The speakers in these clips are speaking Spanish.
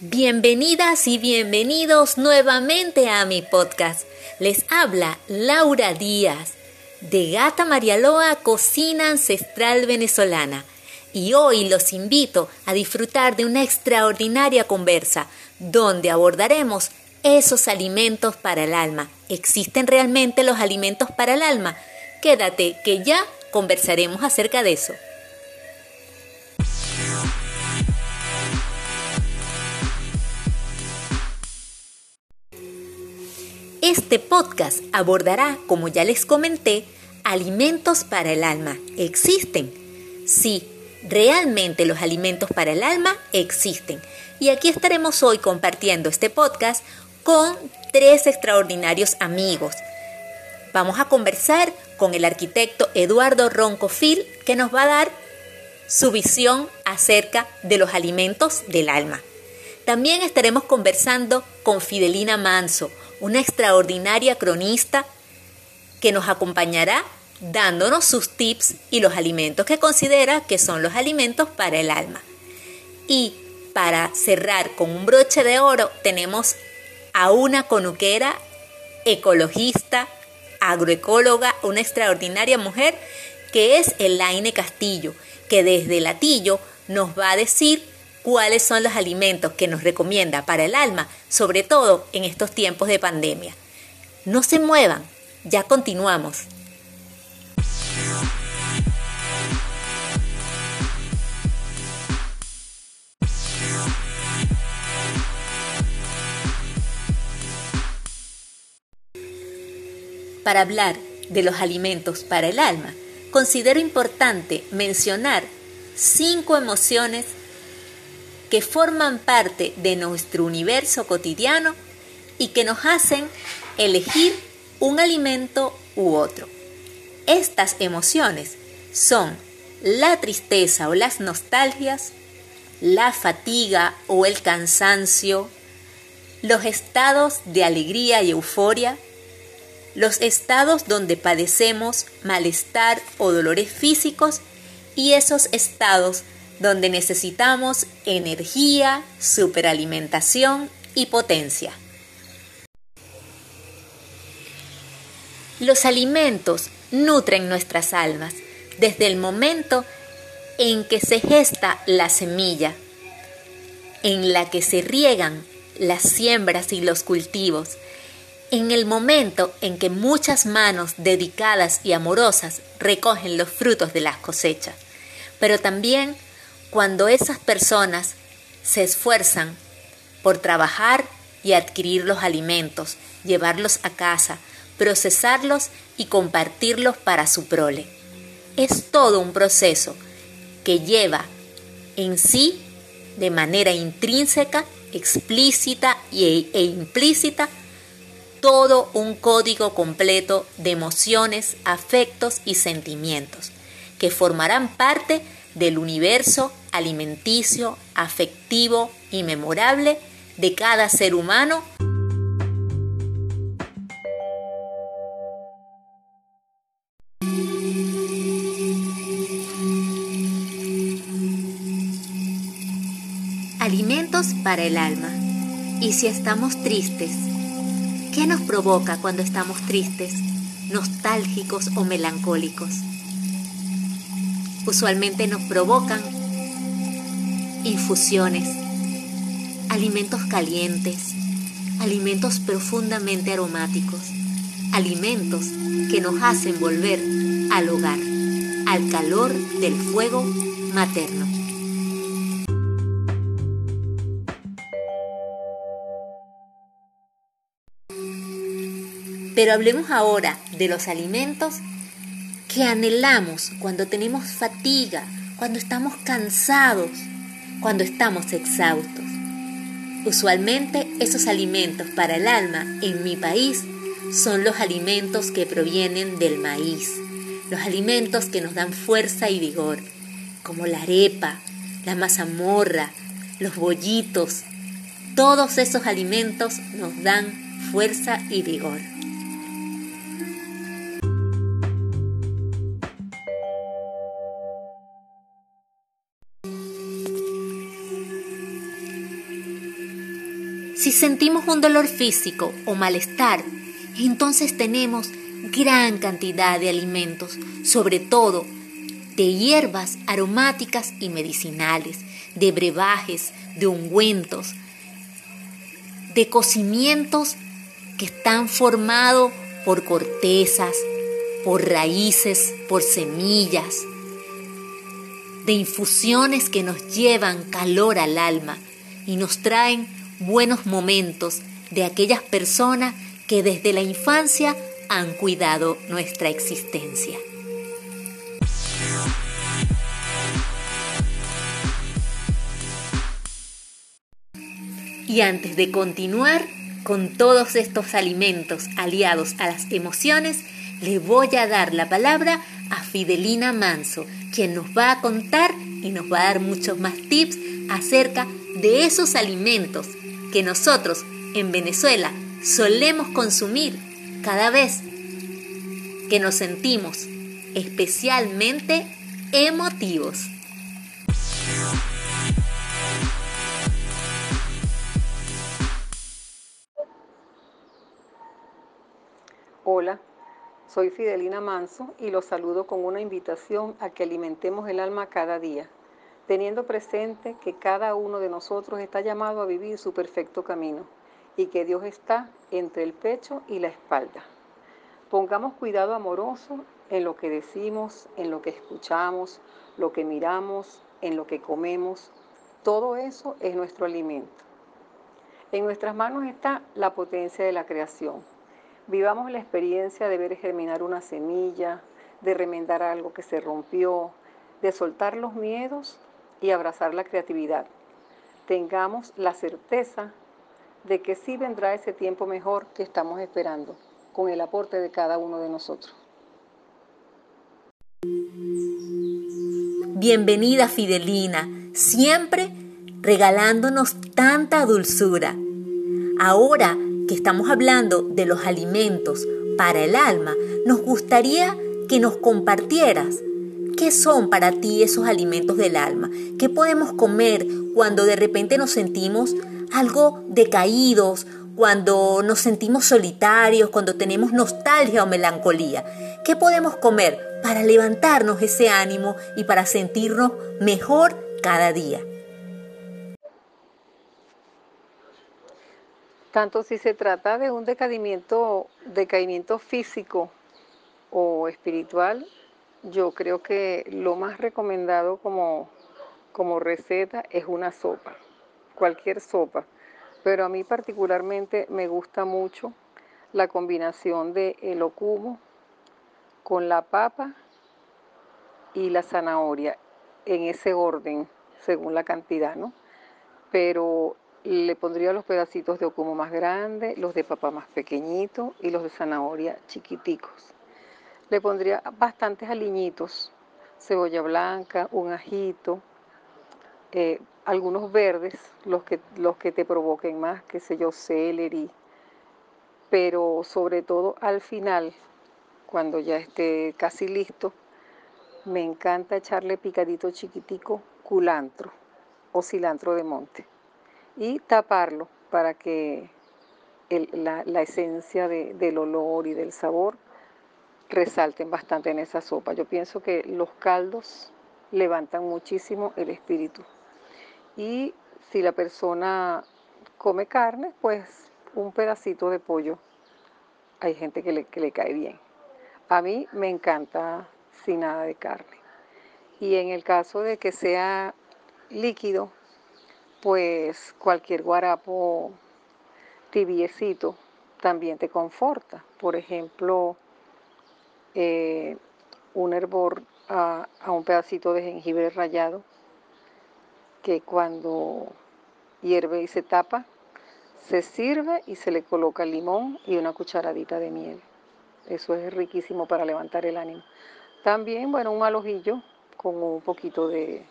Bienvenidas y bienvenidos nuevamente a mi podcast. Les habla Laura Díaz de Gata Marialoa Cocina Ancestral Venezolana. Y hoy los invito a disfrutar de una extraordinaria conversa donde abordaremos esos alimentos para el alma. ¿Existen realmente los alimentos para el alma? Quédate que ya conversaremos acerca de eso. Este podcast abordará, como ya les comenté, alimentos para el alma. ¿Existen? Sí, realmente los alimentos para el alma existen. Y aquí estaremos hoy compartiendo este podcast con tres extraordinarios amigos. Vamos a conversar con el arquitecto Eduardo Roncofil, que nos va a dar su visión acerca de los alimentos del alma. También estaremos conversando con Fidelina Manso, una extraordinaria cronista que nos acompañará dándonos sus tips y los alimentos que considera que son los alimentos para el alma. Y para cerrar con un broche de oro tenemos a una conuquera ecologista, agroecóloga, una extraordinaria mujer que es Elaine Castillo, que desde Latillo nos va a decir cuáles son los alimentos que nos recomienda para el alma, sobre todo en estos tiempos de pandemia. No se muevan, ya continuamos. Para hablar de los alimentos para el alma, considero importante mencionar cinco emociones que forman parte de nuestro universo cotidiano y que nos hacen elegir un alimento u otro. Estas emociones son la tristeza o las nostalgias, la fatiga o el cansancio, los estados de alegría y euforia, los estados donde padecemos malestar o dolores físicos y esos estados donde necesitamos energía, superalimentación y potencia. Los alimentos nutren nuestras almas desde el momento en que se gesta la semilla, en la que se riegan las siembras y los cultivos, en el momento en que muchas manos dedicadas y amorosas recogen los frutos de las cosechas, pero también cuando esas personas se esfuerzan por trabajar y adquirir los alimentos, llevarlos a casa, procesarlos y compartirlos para su prole. Es todo un proceso que lleva en sí, de manera intrínseca, explícita e, implícita, todo un código completo de emociones, afectos y sentimientos que formarán parte del universo alimenticio, afectivo y memorable de cada ser humano. Alimentos para el alma. Y si estamos tristes, ¿qué nos provoca cuando estamos tristes, nostálgicos o melancólicos? Usualmente nos provocan infusiones, alimentos calientes, alimentos profundamente aromáticos, alimentos que nos hacen volver al hogar, al calor del fuego materno. Pero hablemos ahora de los alimentos que anhelamos cuando tenemos fatiga, cuando estamos cansados, cuando estamos exhaustos. Usualmente esos alimentos para el alma en mi país son los alimentos que provienen del maíz, los alimentos que nos dan fuerza y vigor, como la arepa, la mazamorra, los bollitos. Todos esos alimentos nos dan fuerza y vigor. Sentimos un dolor físico o malestar, entonces tenemos gran cantidad de alimentos, sobre todo de hierbas aromáticas y medicinales, de brebajes, de ungüentos, de cocimientos que están formados por cortezas, por raíces, por semillas, de infusiones que nos llevan calor al alma y nos traen buenos momentos de aquellas personas que desde la infancia han cuidado nuestra existencia. Y antes de continuar con todos estos alimentos aliados a las emociones, le voy a dar la palabra a Fidelina Manso, quien nos va a contar y nos va a dar muchos más tips acerca de esos alimentos que nosotros en Venezuela solemos consumir cada vez que nos sentimos especialmente emotivos. Hola, soy Fidelina Manso y los saludo con una invitación a que alimentemos el alma cada día, teniendo presente que cada uno de nosotros está llamado a vivir su perfecto camino y que Dios está entre el pecho y la espalda. Pongamos cuidado amoroso en lo que decimos, en lo que escuchamos, lo que miramos, en lo que comemos. Todo eso es nuestro alimento. En nuestras manos está la potencia de la creación Vivamos la experiencia de ver germinar una semilla, de remendar algo que se rompió, de soltar los miedos y abrazar la creatividad. Tengamos la certeza de que sí vendrá ese tiempo mejor que estamos esperando, con el aporte de cada uno de nosotros. Bienvenida Fidelina, siempre regalándonos tanta dulzura. Ahora que estamos hablando de los alimentos para el alma, nos gustaría que nos compartieras qué son para ti esos alimentos del alma, qué podemos comer cuando de repente nos sentimos algo decaídos, cuando nos sentimos solitarios, cuando tenemos nostalgia o melancolía. ¿Qué podemos comer para levantarnos ese ánimo y para sentirnos mejor cada día? Tanto si se trata de un decaimiento, decaimiento físico o espiritual, yo creo que lo más recomendado como, como receta es una sopa, cualquier sopa. Pero a mí particularmente me gusta mucho la combinación de el ocumo con la papa y la zanahoria, en ese orden, según la cantidad, ¿no? Pero le pondría los pedacitos de ocumo más grandes, los de papa más pequeñitos y los de zanahoria chiquiticos. Le pondría bastantes aliñitos, cebolla blanca, un ajito, eh, algunos verdes, los que, los que te provoquen más, qué sé yo, celery, pero sobre todo al final, cuando ya esté casi listo, me encanta echarle picadito chiquitico culantro o cilantro de monte y taparlo para que la, esencia del olor y del sabor resalten bastante en esa sopa. Yo pienso que los caldos levantan muchísimo el espíritu. Y si la persona come carne, pues un pedacito de pollo. Hay gente que le, que le cae bien. A mí me encanta sin nada de carne. Y en el caso de que sea líquido, pues cualquier guarapo tibiecito también te conforta. Por ejemplo, eh, un hervor a, un pedacito de jengibre rallado que cuando hierve y se tapa, se sirve y se le coloca limón y una cucharadita de miel. Eso es riquísimo para levantar el ánimo. También, bueno, un alojillo con un poquito de,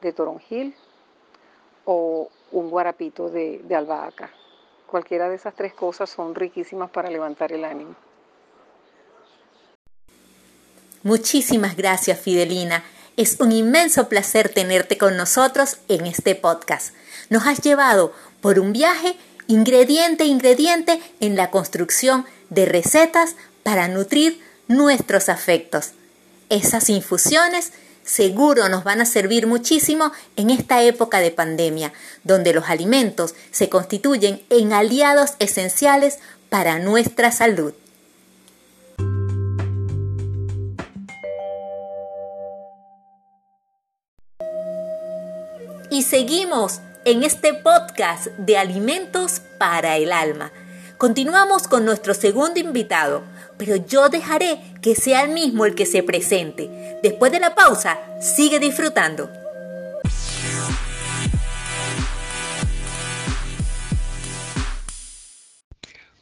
de toronjil o un guarapito de albahaca. Cualquiera de esas tres cosas son riquísimas para levantar el ánimo. Muchísimas gracias, Fidelina. Es un inmenso placer tenerte con nosotros en este podcast. Nos has llevado por un viaje ingrediente ingrediente en la construcción de recetas para nutrir nuestros afectos. Esas infusiones seguro nos van a servir muchísimo en esta época de pandemia, donde los alimentos se constituyen en aliados esenciales para nuestra salud. Y seguimos en este podcast de alimentos para el alma. Continuamos con nuestro segundo invitado, pero yo dejaré que sea el mismo el que se presente. Después de la pausa, sigue disfrutando.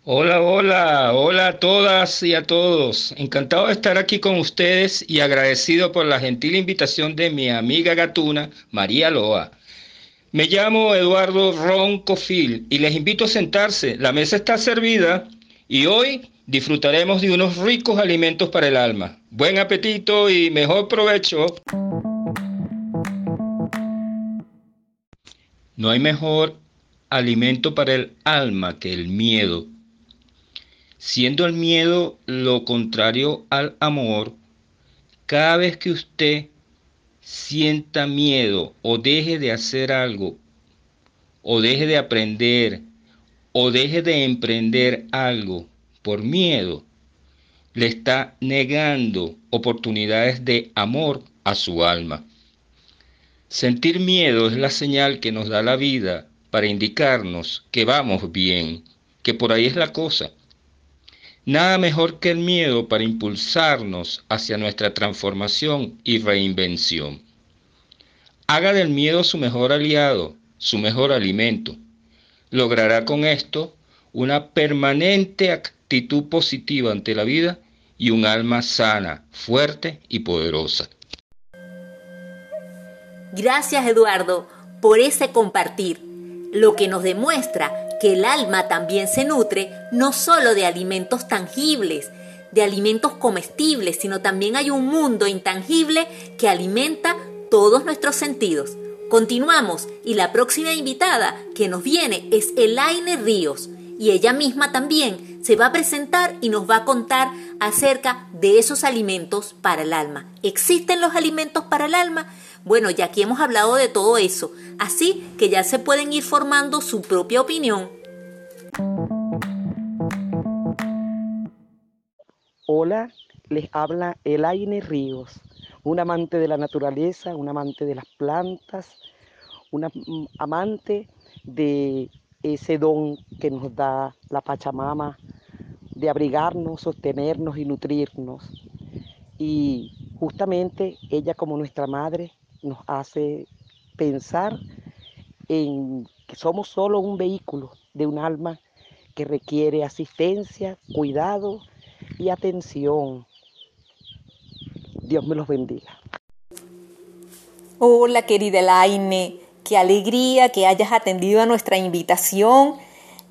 Hola, hola, hola a todas y a todos. Encantado de estar aquí con ustedes y agradecido por la gentil invitación de mi amiga gatuna, María Loa. Me llamo Eduardo Roncofil y les invito a sentarse. La mesa está servida y hoy disfrutaremos de unos ricos alimentos para el alma. Buen apetito y mejor provecho. No hay mejor alimento para el alma que el miedo. Siendo el miedo lo contrario al amor, cada vez que usted sienta miedo o deje de hacer algo, o deje de aprender, o deje de emprender algo por miedo, le está negando oportunidades de amor a su alma. Sentir miedo es la señal que nos da la vida para indicarnos que vamos bien, que por ahí es la cosa. Nada mejor que el miedo para impulsarnos hacia nuestra transformación y reinvención. Haga del miedo su mejor aliado, su mejor alimento. Logrará con esto una permanente actitud positiva ante la vida y un alma sana, fuerte y poderosa. Gracias Eduardo por ese compartir, lo que nos demuestra que el alma también se nutre no solo de alimentos tangibles, de alimentos comestibles, sino también hay un mundo intangible que alimenta todos nuestros sentidos. Continuamos y la próxima invitada que nos viene es Elaine Ríos y ella misma también se va a presentar y nos va a contar acerca de esos alimentos para el alma. ¿Existen los alimentos para el alma? Bueno, ya aquí hemos hablado de todo eso, así que ya se pueden ir formando su propia opinión. Hola, les habla Elaine Ríos, un amante de la naturaleza, un amante de las plantas, un amante de ese don que nos da la Pachamama de abrigarnos, sostenernos y nutrirnos. Y justamente ella como nuestra madre nos hace pensar en que somos solo un vehículo de un alma que requiere asistencia, cuidado y atención. Dios me los bendiga. Hola querida Elaine, qué alegría que hayas atendido a nuestra invitación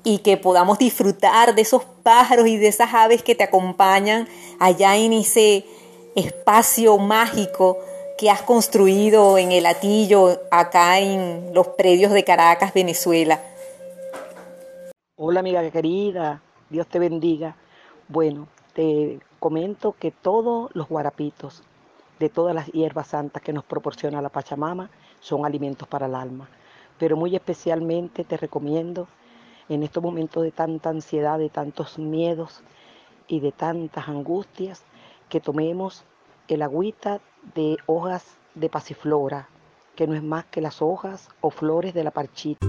y que podamos disfrutar de esos pájaros y de esas aves que te acompañan allá en ese espacio mágico que has construido en el Atillo, acá en los predios de Caracas, Venezuela. Hola amiga querida, Dios te bendiga. Bueno, te comento que todos los guarapitos de todas las hierbas santas que nos proporciona la Pachamama son alimentos para el alma. Pero muy especialmente te recomiendo en estos momentos de tanta ansiedad, de tantos miedos y de tantas angustias, que tomemos el agüita de hojas de pasiflora, que no es más que las hojas o flores de la parchita.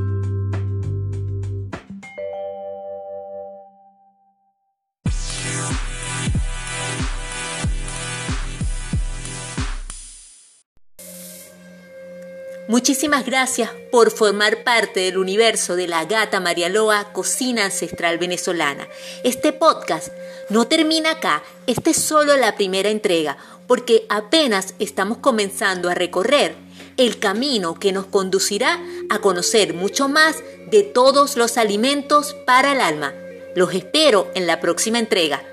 Muchísimas gracias por formar parte del universo de la gata María Loa, cocina ancestral venezolana. Este podcast no termina acá, esta es solo la primera entrega, porque apenas estamos comenzando a recorrer el camino que nos conducirá a conocer mucho más de todos los alimentos para el alma. Los espero en la próxima entrega.